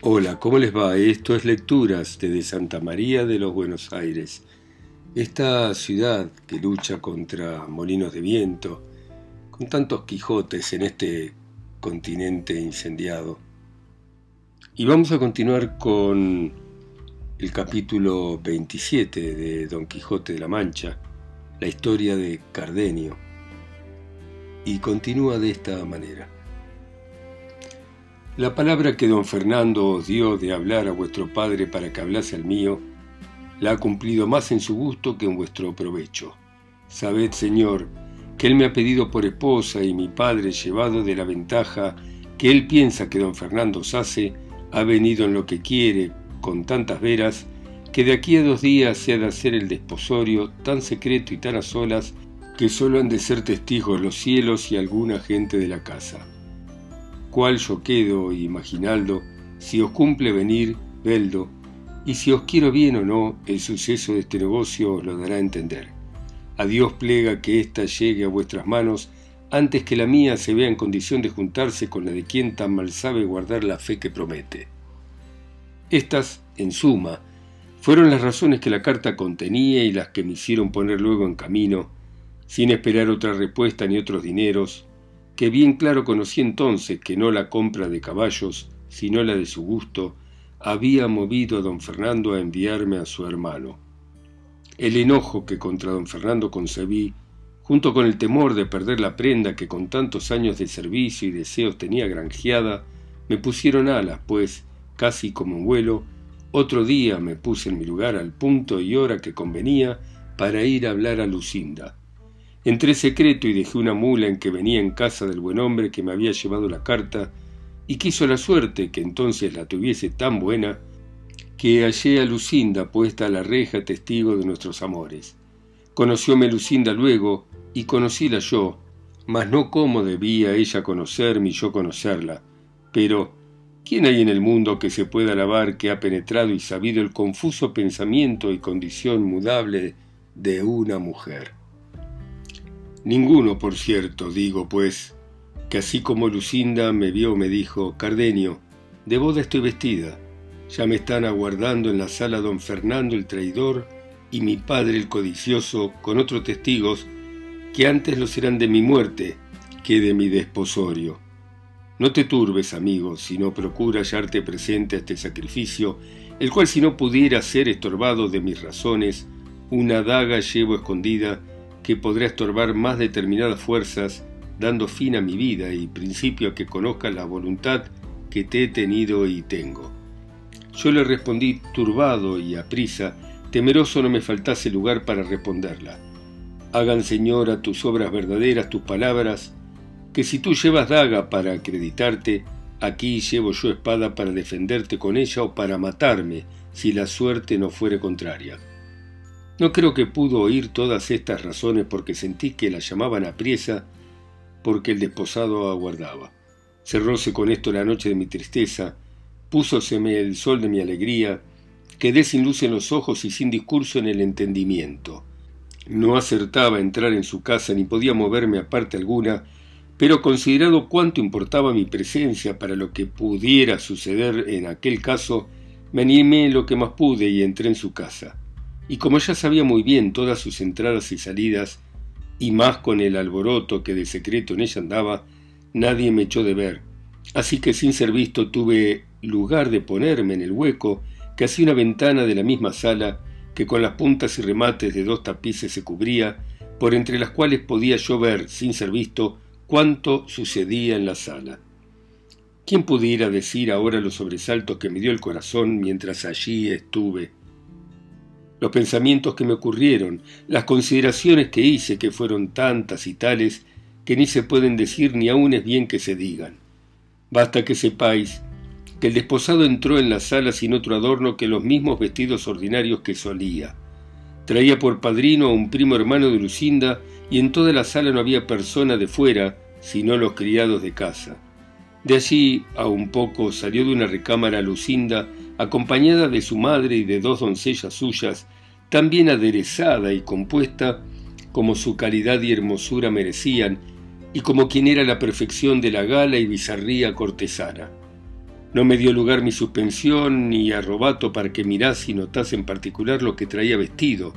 Hola, ¿cómo les va? Esto es Lecturas desde Santa María de los Buenos Aires. Esta ciudad que lucha contra molinos de viento, con tantos Quijotes en este continente incendiado. Y vamos a continuar con el capítulo 27 de Don Quijote de la Mancha, la historia de Cardenio. Y continúa de esta manera. La palabra que don Fernando os dio de hablar a vuestro padre para que hablase al mío, la ha cumplido más en su gusto que en vuestro provecho. Sabed, Señor, que él me ha pedido por esposa y mi padre, llevado de la ventaja que él piensa que don Fernando os hace, ha venido en lo que quiere, con tantas veras, que de aquí a dos días se ha de hacer el desposorio tan secreto y tan a solas que solo han de ser testigos los cielos y alguna gente de la casa cual yo quedo imaginaldo, si os cumple venir, veldo, y si os quiero bien o no, el suceso de este negocio os lo dará a entender. A Dios plega que ésta llegue a vuestras manos antes que la mía se vea en condición de juntarse con la de quien tan mal sabe guardar la fe que promete. Estas, en suma, fueron las razones que la carta contenía y las que me hicieron poner luego en camino, sin esperar otra respuesta ni otros dineros, que bien claro conocí entonces que no la compra de caballos, sino la de su gusto, había movido a don Fernando a enviarme a su hermano. El enojo que contra don Fernando concebí, junto con el temor de perder la prenda que con tantos años de servicio y deseos tenía granjeada, me pusieron alas, pues, casi como un vuelo, otro día me puse en mi lugar al punto y hora que convenía para ir a hablar a Lucinda, Entré secreto y dejé una mula en que venía en casa del buen hombre que me había llevado la carta, y quiso la suerte que entonces la tuviese tan buena, que hallé a Lucinda puesta a la reja testigo de nuestros amores. Conocióme Lucinda luego, y conocíla yo, mas no cómo debía ella conocerme y yo conocerla. Pero, ¿quién hay en el mundo que se pueda alabar que ha penetrado y sabido el confuso pensamiento y condición mudable de una mujer? Ninguno, por cierto, digo, pues, que así como Lucinda me vio, me dijo, Cardenio, de boda estoy vestida, ya me están aguardando en la sala don Fernando el traidor y mi padre el codicioso, con otros testigos, que antes lo serán de mi muerte que de mi desposorio. No te turbes, amigo, sino procura hallarte presente a este sacrificio, el cual si no pudiera ser estorbado de mis razones, una daga llevo escondida que podrá estorbar más determinadas fuerzas, dando fin a mi vida y principio a que conozca la voluntad que te he tenido y tengo. Yo le respondí turbado y aprisa, temeroso no me faltase lugar para responderla. Hagan, Señora, tus obras verdaderas, tus palabras, que si tú llevas daga para acreditarte, aquí llevo yo espada para defenderte con ella o para matarme, si la suerte no fuere contraria. No creo que pudo oír todas estas razones porque sentí que la llamaban a priesa porque el desposado aguardaba. Cerróse con esto la noche de mi tristeza, púsoseme el sol de mi alegría, quedé sin luz en los ojos y sin discurso en el entendimiento. No acertaba a entrar en su casa ni podía moverme a parte alguna, pero considerado cuánto importaba mi presencia para lo que pudiera suceder en aquel caso, me animé lo que más pude y entré en su casa y como ya sabía muy bien todas sus entradas y salidas, y más con el alboroto que de secreto en ella andaba, nadie me echó de ver, así que sin ser visto tuve lugar de ponerme en el hueco que hacía una ventana de la misma sala que con las puntas y remates de dos tapices se cubría, por entre las cuales podía yo ver, sin ser visto, cuánto sucedía en la sala. ¿Quién pudiera decir ahora los sobresaltos que me dio el corazón mientras allí estuve? Los pensamientos que me ocurrieron, las consideraciones que hice, que fueron tantas y tales, que ni se pueden decir ni aún es bien que se digan. Basta que sepáis que el desposado entró en la sala sin otro adorno que los mismos vestidos ordinarios que solía. Traía por padrino a un primo hermano de Lucinda y en toda la sala no había persona de fuera, sino los criados de casa. De allí a un poco salió de una recámara Lucinda acompañada de su madre y de dos doncellas suyas, tan bien aderezada y compuesta como su calidad y hermosura merecían, y como quien era la perfección de la gala y bizarría cortesana. No me dio lugar mi suspensión ni arrobato para que mirase y notase en particular lo que traía vestido.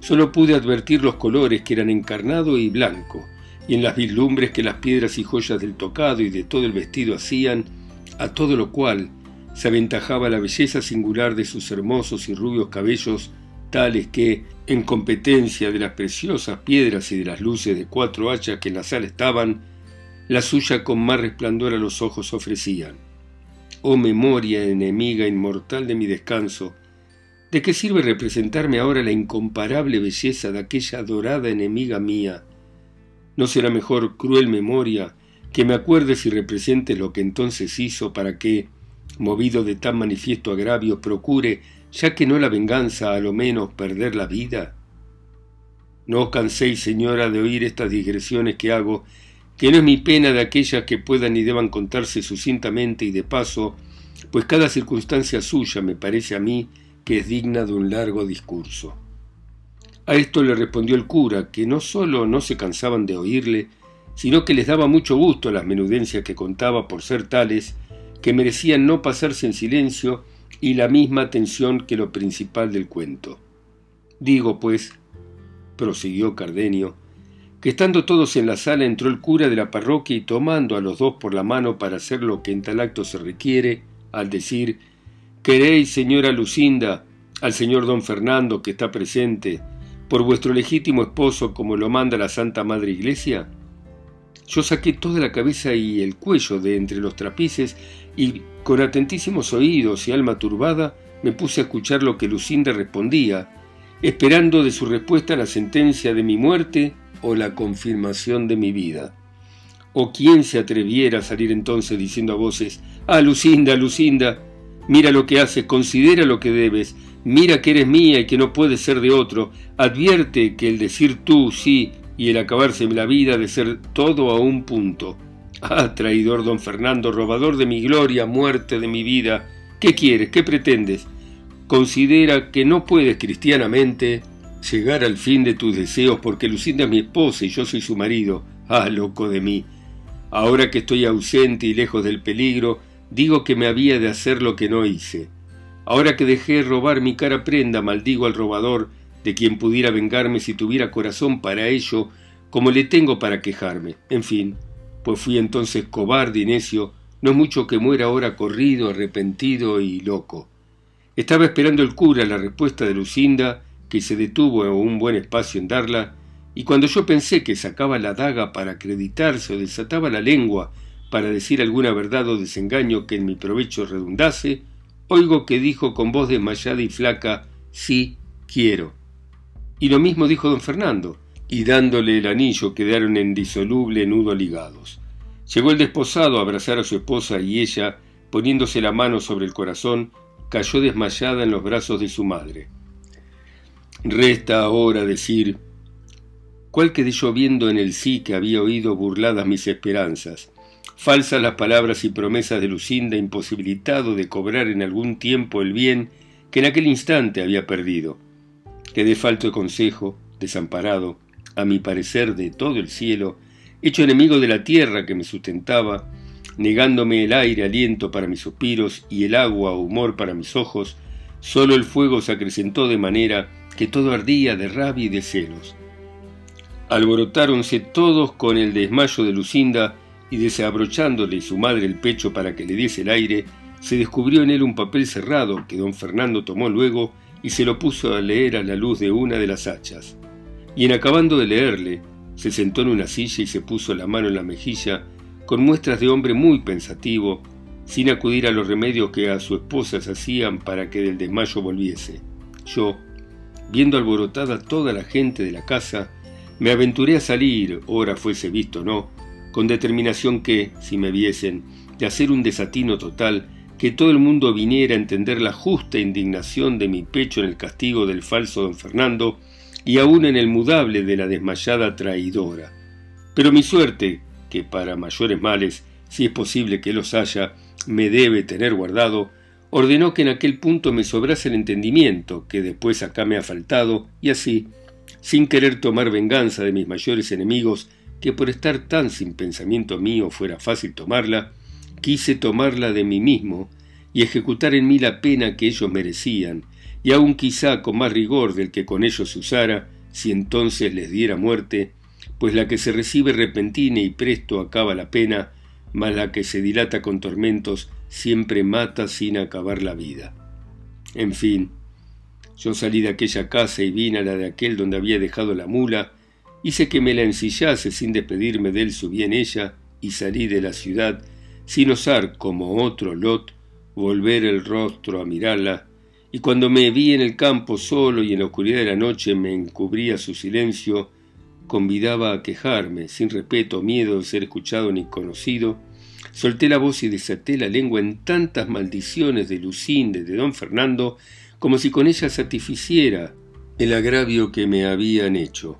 Solo pude advertir los colores que eran encarnado y blanco, y en las vislumbres que las piedras y joyas del tocado y de todo el vestido hacían, a todo lo cual se aventajaba la belleza singular de sus hermosos y rubios cabellos, tales que, en competencia de las preciosas piedras y de las luces de cuatro hachas que en la sala estaban, la suya con más resplandor a los ojos ofrecían. Oh memoria enemiga inmortal de mi descanso, ¿de qué sirve representarme ahora la incomparable belleza de aquella dorada enemiga mía? ¿No será mejor, cruel memoria, que me acuerdes y representes lo que entonces hizo para que, movido de tan manifiesto agravio, procure, ya que no la venganza, a lo menos perder la vida? No os canséis, señora, de oír estas digresiones que hago, que no es mi pena de aquellas que puedan y deban contarse sucintamente y de paso, pues cada circunstancia suya me parece a mí que es digna de un largo discurso. A esto le respondió el cura, que no sólo no se cansaban de oírle, sino que les daba mucho gusto las menudencias que contaba por ser tales, que merecían no pasarse en silencio y la misma atención que lo principal del cuento. Digo, pues, prosiguió Cardenio, que estando todos en la sala entró el cura de la parroquia y tomando a los dos por la mano para hacer lo que en tal acto se requiere, al decir, ¿Queréis, señora Lucinda, al señor don Fernando que está presente, por vuestro legítimo esposo como lo manda la Santa Madre Iglesia? Yo saqué toda la cabeza y el cuello de entre los trapices y con atentísimos oídos y alma turbada me puse a escuchar lo que Lucinda respondía, esperando de su respuesta la sentencia de mi muerte o la confirmación de mi vida. ¿O quién se atreviera a salir entonces diciendo a voces, ah, Lucinda, Lucinda, mira lo que haces, considera lo que debes, mira que eres mía y que no puedes ser de otro, advierte que el decir tú sí y el acabarse la vida de ser todo a un punto. Ah, traidor don Fernando, robador de mi gloria, muerte de mi vida, ¿qué quieres? ¿Qué pretendes? Considera que no puedes cristianamente llegar al fin de tus deseos porque Lucinda es mi esposa y yo soy su marido. Ah, loco de mí. Ahora que estoy ausente y lejos del peligro, digo que me había de hacer lo que no hice. Ahora que dejé robar mi cara prenda, maldigo al robador, de quien pudiera vengarme si tuviera corazón para ello, como le tengo para quejarme. En fin, pues fui entonces cobarde y necio, no mucho que muera ahora corrido, arrepentido y loco. Estaba esperando el cura la respuesta de Lucinda, que se detuvo un buen espacio en darla, y cuando yo pensé que sacaba la daga para acreditarse o desataba la lengua para decir alguna verdad o desengaño que en mi provecho redundase, oigo que dijo con voz desmayada y flaca, sí, quiero. Y lo mismo dijo don Fernando, y dándole el anillo quedaron en disoluble nudo ligados. Llegó el desposado a abrazar a su esposa y ella, poniéndose la mano sobre el corazón, cayó desmayada en los brazos de su madre. Resta ahora decir, cuál quedé yo viendo en el sí que había oído burladas mis esperanzas, falsas las palabras y promesas de Lucinda, imposibilitado de cobrar en algún tiempo el bien que en aquel instante había perdido. Quedé falto de consejo, desamparado, a mi parecer, de todo el cielo, hecho enemigo de la tierra que me sustentaba, negándome el aire aliento para mis suspiros y el agua humor para mis ojos, solo el fuego se acrecentó de manera que todo ardía de rabia y de celos. Alborotáronse todos con el desmayo de Lucinda y desabrochándole su madre el pecho para que le diese el aire, se descubrió en él un papel cerrado que don Fernando tomó luego y se lo puso a leer a la luz de una de las hachas. Y en acabando de leerle, se sentó en una silla y se puso la mano en la mejilla, con muestras de hombre muy pensativo, sin acudir a los remedios que a su esposa se hacían para que del desmayo volviese. Yo, viendo alborotada toda la gente de la casa, me aventuré a salir, ora fuese visto o no, con determinación que, si me viesen, de hacer un desatino total, que todo el mundo viniera a entender la justa indignación de mi pecho en el castigo del falso don Fernando y aún en el mudable de la desmayada traidora. Pero mi suerte, que para mayores males, si es posible que los haya, me debe tener guardado, ordenó que en aquel punto me sobrase el entendimiento, que después acá me ha faltado, y así, sin querer tomar venganza de mis mayores enemigos, que por estar tan sin pensamiento mío fuera fácil tomarla, quise tomarla de mí mismo y ejecutar en mí la pena que ellos merecían, y aun quizá con más rigor del que con ellos se usara, si entonces les diera muerte, pues la que se recibe repentina y presto acaba la pena, mas la que se dilata con tormentos siempre mata sin acabar la vida. En fin, yo salí de aquella casa y vine a la de aquel donde había dejado la mula, hice que me la ensillase sin despedirme de él su bien ella, y salí de la ciudad, sin osar, como otro Lot, volver el rostro a mirarla, y cuando me vi en el campo solo y en la oscuridad de la noche me encubría su silencio, convidaba a quejarme, sin respeto miedo de ser escuchado ni conocido, solté la voz y desaté la lengua en tantas maldiciones de Lucinde, de don Fernando, como si con ella satisficiera el agravio que me habían hecho.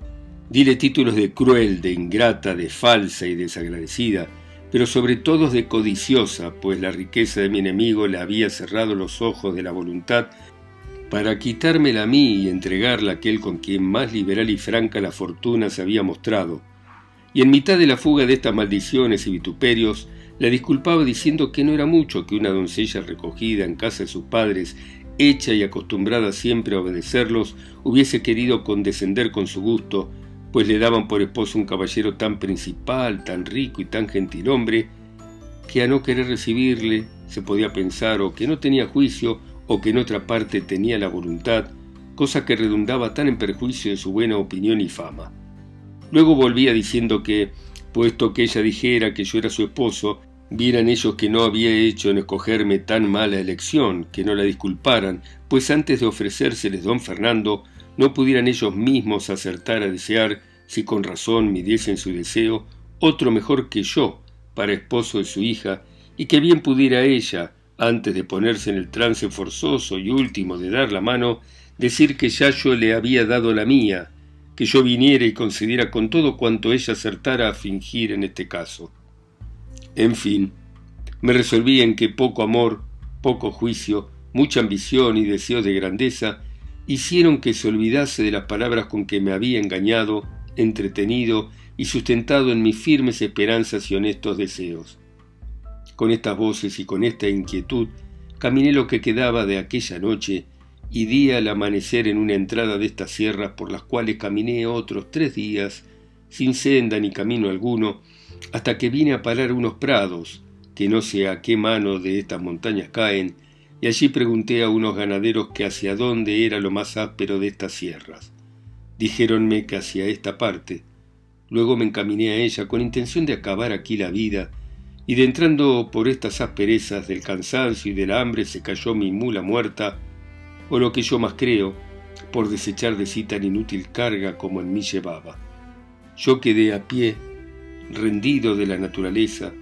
Dile títulos de cruel, de ingrata, de falsa y desagradecida, pero sobre todo de codiciosa, pues la riqueza de mi enemigo le había cerrado los ojos de la voluntad para quitármela a mí y entregarla a aquel con quien más liberal y franca la fortuna se había mostrado. Y en mitad de la fuga de estas maldiciones y vituperios, la disculpaba diciendo que no era mucho que una doncella recogida en casa de sus padres, hecha y acostumbrada siempre a obedecerlos, hubiese querido condescender con su gusto, pues le daban por esposo un caballero tan principal, tan rico y tan gentil hombre, que a no querer recibirle se podía pensar o que no tenía juicio o que en otra parte tenía la voluntad, cosa que redundaba tan en perjuicio de su buena opinión y fama. Luego volvía diciendo que, puesto que ella dijera que yo era su esposo, vieran ellos que no había hecho en escogerme tan mala elección, que no la disculparan, pues antes de ofrecérseles don Fernando, no pudieran ellos mismos acertar a desear, si con razón midiesen su deseo, otro mejor que yo, para esposo de su hija, y que bien pudiera ella, antes de ponerse en el trance forzoso y último de dar la mano, decir que ya yo le había dado la mía, que yo viniera y concediera con todo cuanto ella acertara a fingir en este caso. En fin, me resolví en que poco amor, poco juicio, mucha ambición y deseo de grandeza hicieron que se olvidase de las palabras con que me había engañado, entretenido y sustentado en mis firmes esperanzas y honestos deseos. Con estas voces y con esta inquietud caminé lo que quedaba de aquella noche y di al amanecer en una entrada de estas sierras por las cuales caminé otros tres días, sin senda ni camino alguno, hasta que vine a parar unos prados, que no sé a qué mano de estas montañas caen, y allí pregunté a unos ganaderos que hacia dónde era lo más áspero de estas sierras. Dijéronme que hacia esta parte. Luego me encaminé a ella con intención de acabar aquí la vida y de entrando por estas asperezas del cansancio y del hambre se cayó mi mula muerta, o lo que yo más creo, por desechar de sí tan inútil carga como en mí llevaba. Yo quedé a pie, rendido de la naturaleza,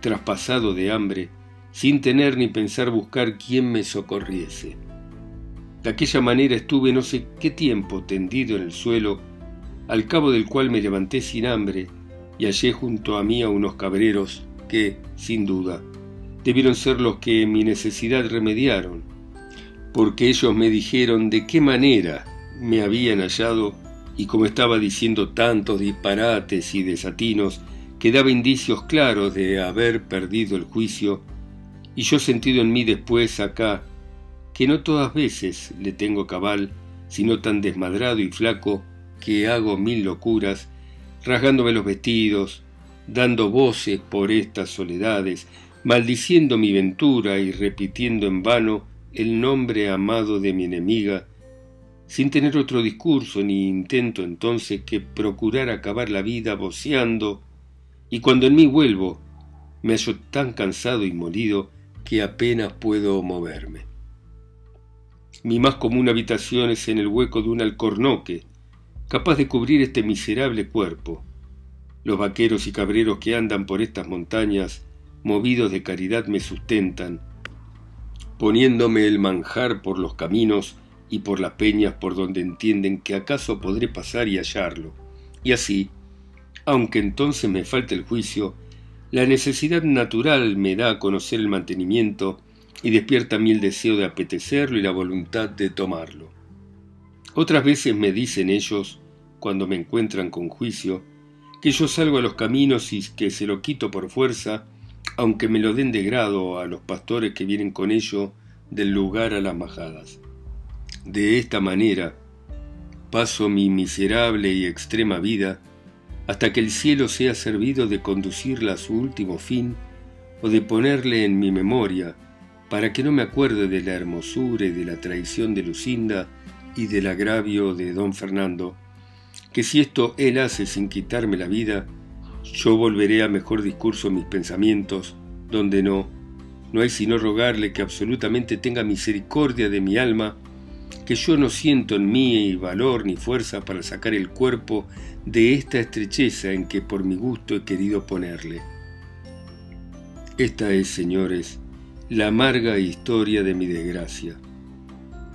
traspasado de hambre, sin tener ni pensar buscar quién me socorriese. De aquella manera estuve no sé qué tiempo tendido en el suelo, al cabo del cual me levanté sin hambre y hallé junto a mí a unos cabreros que, sin duda, debieron ser los que mi necesidad remediaron, porque ellos me dijeron de qué manera me habían hallado y como estaba diciendo tantos disparates y desatinos que daba indicios claros de haber perdido el juicio, y yo sentido en mí después acá que no todas veces le tengo cabal, sino tan desmadrado y flaco que hago mil locuras, rasgándome los vestidos, dando voces por estas soledades, maldiciendo mi ventura y repitiendo en vano el nombre amado de mi enemiga, sin tener otro discurso ni intento entonces que procurar acabar la vida voceando, y cuando en mí vuelvo, me hallo tan cansado y molido que apenas puedo moverme. Mi más común habitación es en el hueco de un alcornoque, capaz de cubrir este miserable cuerpo, los vaqueros y cabreros que andan por estas montañas, movidos de caridad, me sustentan, poniéndome el manjar por los caminos y por las peñas por donde entienden que acaso podré pasar y hallarlo. Y así, aunque entonces me falte el juicio, la necesidad natural me da a conocer el mantenimiento y despierta a mí el deseo de apetecerlo y la voluntad de tomarlo. Otras veces me dicen ellos, cuando me encuentran con juicio, que yo salgo a los caminos y que se lo quito por fuerza, aunque me lo den de grado a los pastores que vienen con ello del lugar a las majadas. De esta manera paso mi miserable y extrema vida hasta que el cielo sea servido de conducirla a su último fin o de ponerle en mi memoria para que no me acuerde de la hermosura y de la traición de Lucinda y del agravio de don Fernando, que si esto él hace sin quitarme la vida, yo volveré a mejor discurso mis pensamientos, donde no, no hay sino rogarle que absolutamente tenga misericordia de mi alma, que yo no siento en mí valor ni fuerza para sacar el cuerpo de esta estrecheza en que por mi gusto he querido ponerle. Esta es, señores, la amarga historia de mi desgracia.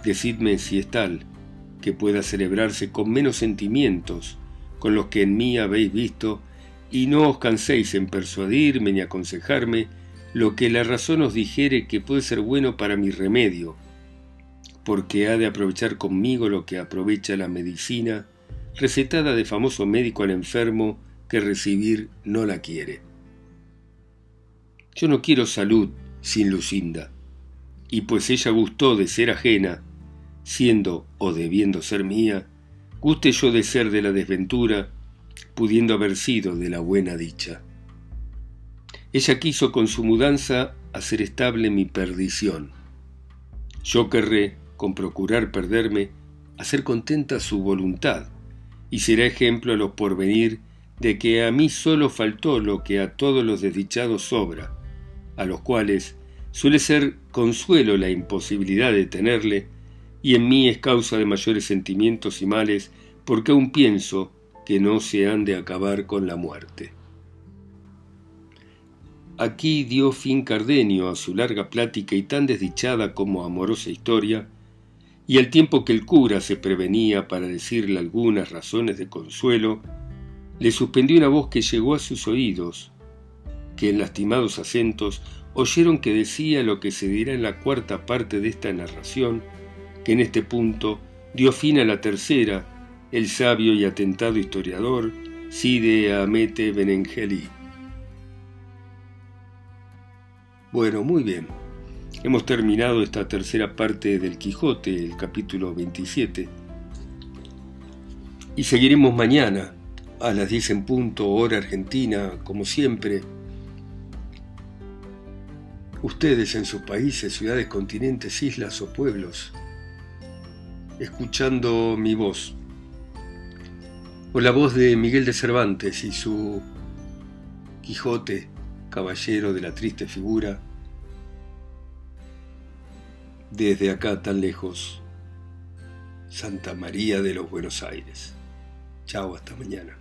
Decidme si es tal que pueda celebrarse con menos sentimientos con los que en mí habéis visto, y no os canséis en persuadirme ni aconsejarme lo que la razón os dijere que puede ser bueno para mi remedio, porque ha de aprovechar conmigo lo que aprovecha la medicina, recetada de famoso médico al enfermo que recibir no la quiere. Yo no quiero salud sin Lucinda, y pues ella gustó de ser ajena, siendo o debiendo ser mía, guste yo de ser de la desventura, pudiendo haber sido de la buena dicha. Ella quiso con su mudanza hacer estable mi perdición. Yo querré, con procurar perderme, hacer contenta su voluntad, y será ejemplo a los porvenir de que a mí solo faltó lo que a todos los desdichados sobra, a los cuales suele ser consuelo la imposibilidad de tenerle, y en mí es causa de mayores sentimientos y males, porque aún pienso que no se han de acabar con la muerte. Aquí dio fin Cardenio a su larga plática y tan desdichada como amorosa historia, y al tiempo que el cura se prevenía para decirle algunas razones de consuelo, le suspendió una voz que llegó a sus oídos, que en lastimados acentos oyeron que decía lo que se dirá en la cuarta parte de esta narración, que en este punto dio fin a la tercera, el sabio y atentado historiador Side Amete Benengeli. Bueno, muy bien. Hemos terminado esta tercera parte del Quijote, el capítulo 27. Y seguiremos mañana a las 10 en punto, hora argentina, como siempre. Ustedes en sus países, ciudades, continentes, islas o pueblos, escuchando mi voz. O la voz de Miguel de Cervantes y su Quijote, caballero de la triste figura, desde acá tan lejos, Santa María de los Buenos Aires. Chao, hasta mañana.